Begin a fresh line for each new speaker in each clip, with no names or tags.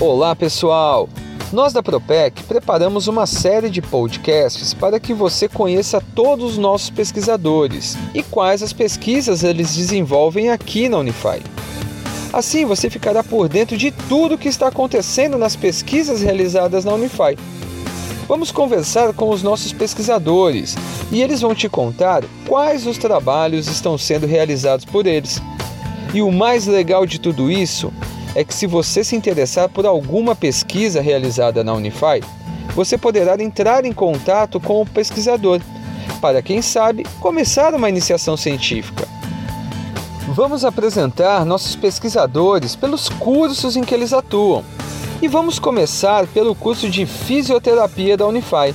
Olá, pessoal! Nós da Propec preparamos uma série de podcasts para que você conheça todos os nossos pesquisadores e quais as pesquisas eles desenvolvem aqui na Unify. Assim você ficará por dentro de tudo o que está acontecendo nas pesquisas realizadas na Unify. Vamos conversar com os nossos pesquisadores e eles vão te contar quais os trabalhos estão sendo realizados por eles. E o mais legal de tudo isso é que se você se interessar por alguma pesquisa realizada na Unify, você poderá entrar em contato com o pesquisador, para quem sabe começar uma iniciação científica. Vamos apresentar nossos pesquisadores pelos cursos em que eles atuam. E vamos começar pelo curso de fisioterapia da Unify.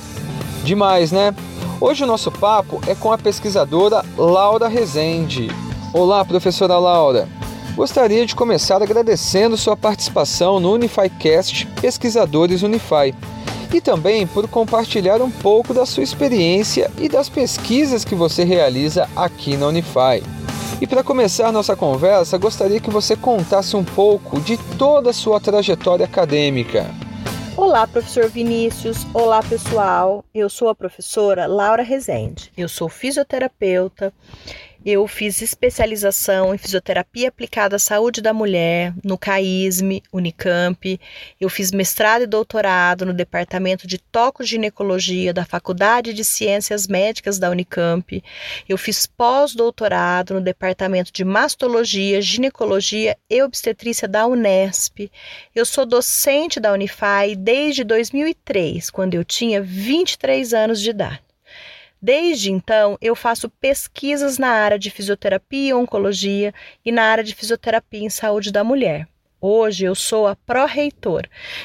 Demais, né? Hoje o nosso papo é com a pesquisadora Laura Rezende. Olá, professora Laura. Gostaria de começar agradecendo sua participação no UnifyCast Pesquisadores Unify e também por compartilhar um pouco da sua experiência e das pesquisas que você realiza aqui na Unify. E para começar nossa conversa, gostaria que você contasse um pouco de toda a sua trajetória acadêmica.
Olá, professor Vinícius. Olá, pessoal. Eu sou a professora Laura Rezende. Eu sou fisioterapeuta eu fiz especialização em fisioterapia aplicada à saúde da mulher no CAISME, Unicamp. Eu fiz mestrado e doutorado no departamento de tocoginecologia da Faculdade de Ciências Médicas da Unicamp. Eu fiz pós-doutorado no departamento de mastologia, ginecologia e obstetrícia da Unesp. Eu sou docente da Unify desde 2003, quando eu tinha 23 anos de idade. Desde então, eu faço pesquisas na área de fisioterapia e oncologia e na área de fisioterapia em saúde da mulher. Hoje eu sou a pró-reitor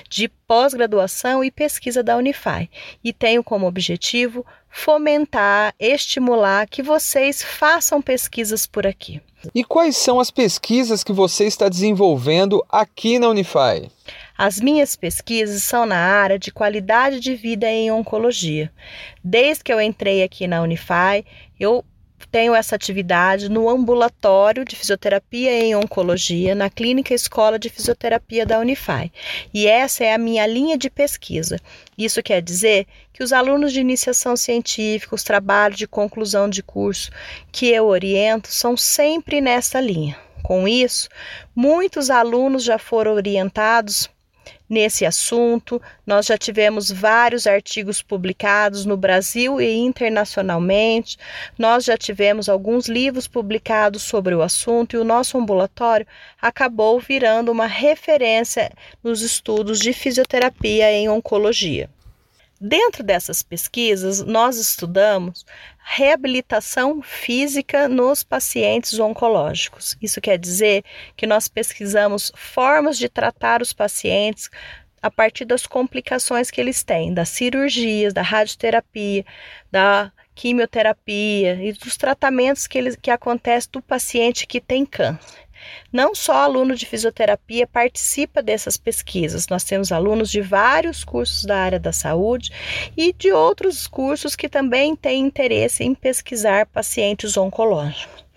de pós-graduação e pesquisa da Unify e tenho como objetivo fomentar, estimular que vocês façam pesquisas por aqui.
E quais são as pesquisas que você está desenvolvendo aqui na Unify?
As minhas pesquisas são na área de qualidade de vida em oncologia. Desde que eu entrei aqui na Unify, eu tenho essa atividade no ambulatório de fisioterapia em oncologia, na Clínica Escola de Fisioterapia da Unify. E essa é a minha linha de pesquisa. Isso quer dizer que os alunos de iniciação científica, os trabalhos de conclusão de curso que eu oriento são sempre nessa linha. Com isso, muitos alunos já foram orientados nesse assunto. Nós já tivemos vários artigos publicados no Brasil e internacionalmente. Nós já tivemos alguns livros publicados sobre o assunto e o nosso ambulatório acabou virando uma referência nos estudos de fisioterapia em oncologia. Dentro dessas pesquisas, nós estudamos reabilitação física nos pacientes oncológicos. Isso quer dizer que nós pesquisamos formas de tratar os pacientes a partir das complicações que eles têm, das cirurgias, da radioterapia, da quimioterapia e dos tratamentos que, eles, que acontecem do paciente que tem câncer. Não só aluno de fisioterapia participa dessas pesquisas, nós temos alunos de vários cursos da área da saúde e de outros cursos que também têm interesse em pesquisar pacientes oncológicos.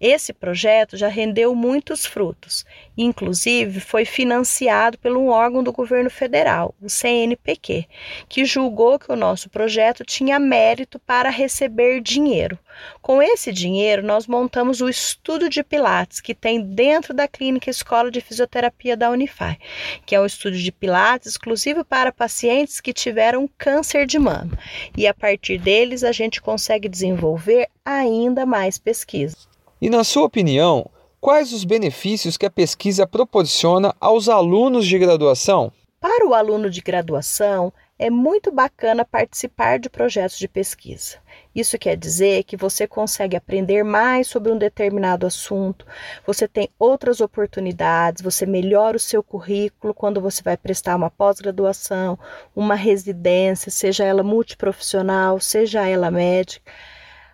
Esse projeto já rendeu muitos frutos, inclusive foi financiado por um órgão do governo federal, o CNPq, que julgou que o nosso projeto tinha mérito para receber dinheiro. Com esse dinheiro, nós montamos o estudo de Pilates, que tem dentro da Clínica Escola de Fisioterapia da Unify, que é um estudo de Pilates exclusivo para pacientes que tiveram câncer de mama. E a partir deles, a gente consegue desenvolver ainda mais pesquisas.
E na sua opinião, quais os benefícios que a pesquisa proporciona aos alunos de graduação?
Para o aluno de graduação, é muito bacana participar de projetos de pesquisa. Isso quer dizer que você consegue aprender mais sobre um determinado assunto, você tem outras oportunidades, você melhora o seu currículo quando você vai prestar uma pós-graduação, uma residência, seja ela multiprofissional, seja ela médica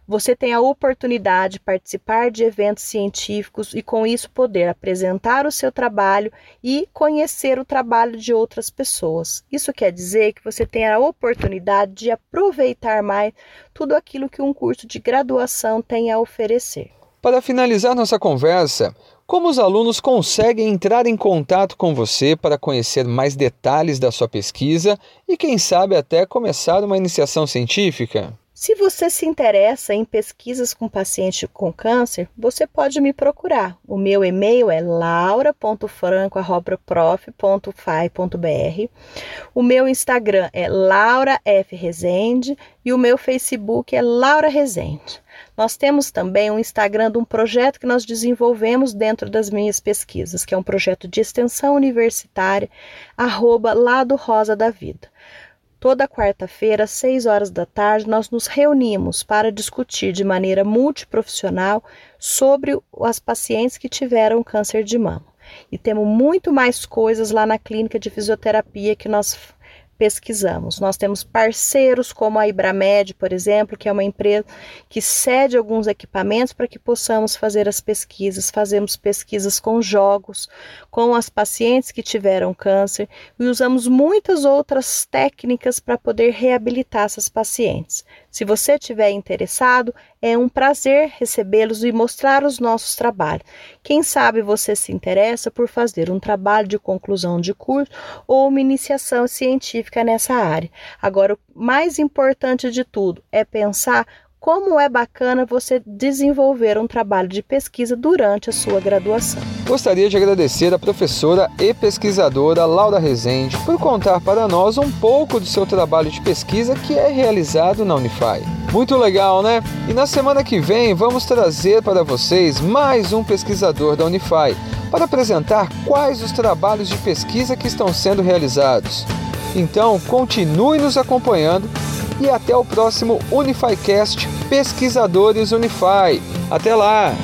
você tem a oportunidade de participar de eventos científicos e, com isso, poder apresentar o seu trabalho e conhecer o trabalho de outras pessoas. Isso quer dizer que você tem a oportunidade de aproveitar mais tudo aquilo que um curso de graduação tem a oferecer.
Para finalizar nossa conversa, como os alunos conseguem entrar em contato com você para conhecer mais detalhes da sua pesquisa e, quem sabe, até começar uma iniciação científica?
Se você se interessa em pesquisas com paciente com câncer, você pode me procurar. O meu e-mail é laura.franco.prof.fai.br. O meu Instagram é laurafrezende e o meu Facebook é Laura Rezende. Nós temos também um Instagram de um projeto que nós desenvolvemos dentro das minhas pesquisas, que é um projeto de extensão universitária, arroba Lado Rosa da Vida. Toda quarta-feira, às 6 horas da tarde, nós nos reunimos para discutir de maneira multiprofissional sobre as pacientes que tiveram câncer de mama. E temos muito mais coisas lá na clínica de fisioterapia que nós pesquisamos. Nós temos parceiros como a Ibramed, por exemplo, que é uma empresa que cede alguns equipamentos para que possamos fazer as pesquisas. Fazemos pesquisas com jogos, com as pacientes que tiveram câncer e usamos muitas outras técnicas para poder reabilitar essas pacientes. Se você estiver interessado, é um prazer recebê-los e mostrar os nossos trabalhos. Quem sabe você se interessa por fazer um trabalho de conclusão de curso ou uma iniciação científica nessa área. Agora, o mais importante de tudo é pensar como é bacana você desenvolver um trabalho de pesquisa durante a sua graduação.
Gostaria de agradecer a professora e pesquisadora Laura Rezende por contar para nós um pouco do seu trabalho de pesquisa que é realizado na Unify. Muito legal, né? E na semana que vem vamos trazer para vocês mais um pesquisador da Unify para apresentar quais os trabalhos de pesquisa que estão sendo realizados. Então, continue nos acompanhando e até o próximo UnifyCast Pesquisadores Unify. Até lá!